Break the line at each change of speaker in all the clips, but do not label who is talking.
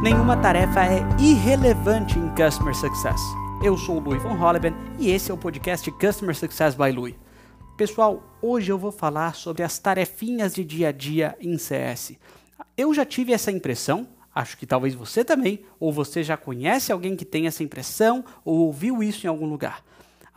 Nenhuma tarefa é irrelevante em Customer Success. Eu sou o Louis von Holleben e esse é o podcast Customer Success by Louis. Pessoal, hoje eu vou falar sobre as tarefinhas de dia a dia em CS. Eu já tive essa impressão, acho que talvez você também, ou você já conhece alguém que tem essa impressão ou ouviu isso em algum lugar.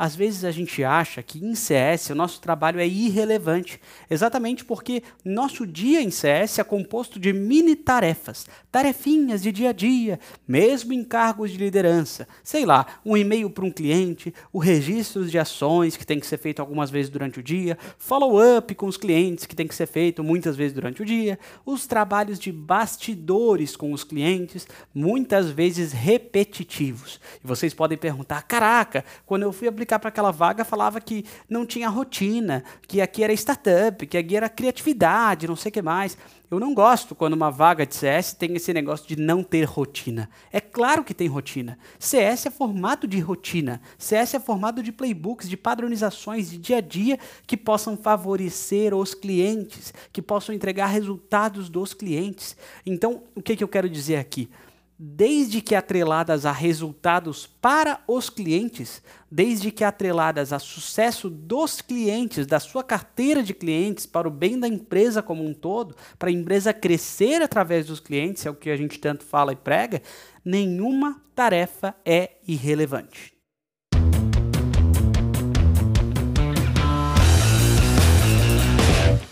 Às vezes a gente acha que em CS o nosso trabalho é irrelevante, exatamente porque nosso dia em CS é composto de mini tarefas, tarefinhas de dia a dia, mesmo em cargos de liderança. Sei lá, um e-mail para um cliente, o registro de ações que tem que ser feito algumas vezes durante o dia, follow-up com os clientes que tem que ser feito muitas vezes durante o dia, os trabalhos de bastidores com os clientes, muitas vezes repetitivos. E vocês podem perguntar: caraca, quando eu fui aplicar aplicar para aquela vaga falava que não tinha rotina, que aqui era startup, que aqui era criatividade, não sei o que mais. Eu não gosto quando uma vaga de CS tem esse negócio de não ter rotina. É claro que tem rotina. CS é formado de rotina. CS é formado de playbooks, de padronizações de dia a dia que possam favorecer os clientes, que possam entregar resultados dos clientes. Então, o que, que eu quero dizer aqui? Desde que atreladas a resultados para os clientes, desde que atreladas a sucesso dos clientes, da sua carteira de clientes, para o bem da empresa como um todo, para a empresa crescer através dos clientes, é o que a gente tanto fala e prega, nenhuma tarefa é irrelevante.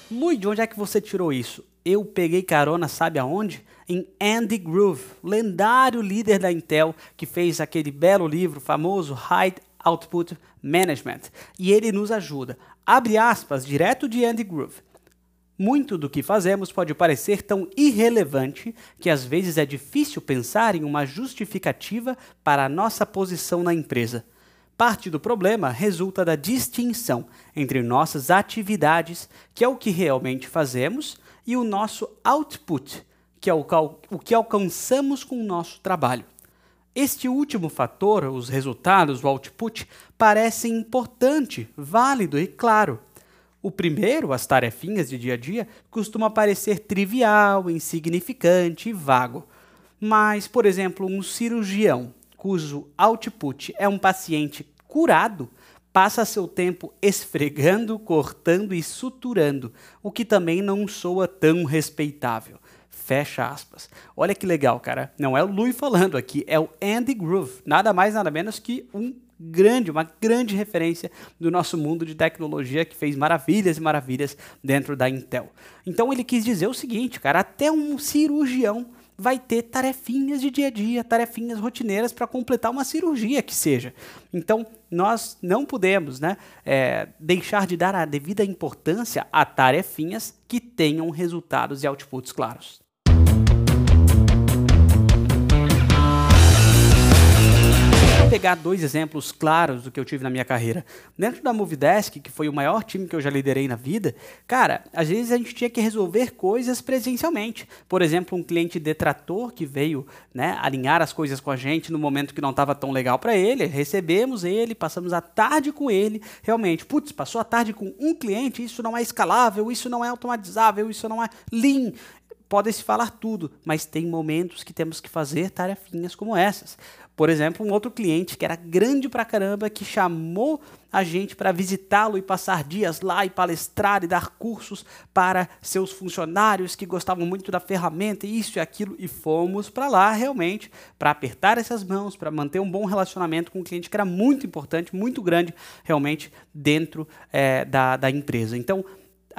Lui, de onde é que você tirou isso? Eu peguei carona, sabe aonde? Em Andy Grove, lendário líder da Intel que fez aquele belo livro famoso High Output Management. E ele nos ajuda. Abre aspas, direto de Andy Grove. Muito do que fazemos pode parecer tão irrelevante que às vezes é difícil pensar em uma justificativa para a nossa posição na empresa. Parte do problema resulta da distinção entre nossas atividades, que é o que realmente fazemos, e o nosso output, que é o, o que alcançamos com o nosso trabalho. Este último fator, os resultados, o output, parecem importante, válido e claro. O primeiro, as tarefinhas de dia a dia, costuma parecer trivial, insignificante e vago. Mas, por exemplo, um cirurgião cujo output é um paciente curado, passa seu tempo esfregando, cortando e suturando, o que também não soa tão respeitável. Fecha aspas. Olha que legal, cara. Não é o Louis falando aqui, é o Andy Groove. Nada mais, nada menos que um grande, uma grande referência do nosso mundo de tecnologia que fez maravilhas e maravilhas dentro da Intel. Então ele quis dizer o seguinte, cara, até um cirurgião vai ter tarefinhas de dia a dia, tarefinhas rotineiras para completar uma cirurgia que seja. Então, nós não podemos né, é, deixar de dar a devida importância a tarefinhas que tenham resultados e outputs claros. Pegar dois exemplos claros do que eu tive na minha carreira. Dentro da Movidesk, que foi o maior time que eu já liderei na vida, cara, às vezes a gente tinha que resolver coisas presencialmente. Por exemplo, um cliente detrator que veio né, alinhar as coisas com a gente no momento que não estava tão legal para ele, recebemos ele, passamos a tarde com ele, realmente, putz, passou a tarde com um cliente, isso não é escalável, isso não é automatizável, isso não é lean, pode-se falar tudo, mas tem momentos que temos que fazer tarefinhas como essas. Por exemplo, um outro cliente que era grande pra caramba, que chamou a gente para visitá-lo e passar dias lá e palestrar e dar cursos para seus funcionários que gostavam muito da ferramenta, isso e aquilo, e fomos para lá realmente para apertar essas mãos, para manter um bom relacionamento com um cliente que era muito importante, muito grande realmente dentro é, da, da empresa. Então,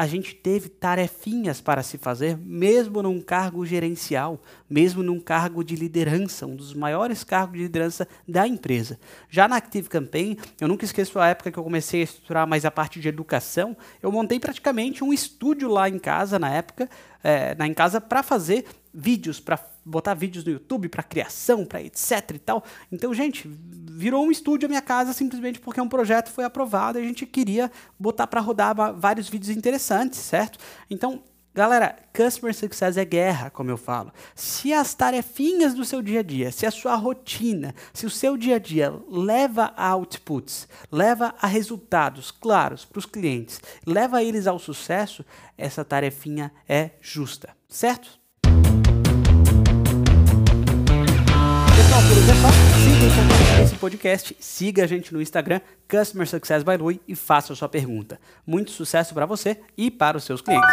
a gente teve tarefinhas para se fazer, mesmo num cargo gerencial, mesmo num cargo de liderança, um dos maiores cargos de liderança da empresa. Já na Active Campaign, eu nunca esqueço a época que eu comecei a estruturar mais a parte de educação, eu montei praticamente um estúdio lá em casa, na época, é, na em casa, para fazer vídeos, para botar vídeos no YouTube, para criação, para etc e tal. Então, gente, virou um estúdio a minha casa simplesmente porque um projeto foi aprovado e a gente queria botar para rodar vários vídeos interessantes, certo? Então, Galera, Customer Success é guerra, como eu falo. Se as tarefinhas do seu dia a dia, se a sua rotina, se o seu dia a dia leva a outputs, leva a resultados claros para os clientes, leva eles ao sucesso, essa tarefinha é justa, certo? Por é só. Siga e compartilhe esse podcast, siga a gente no Instagram, Customer Success by Lui e faça a sua pergunta. Muito sucesso para você e para os seus clientes.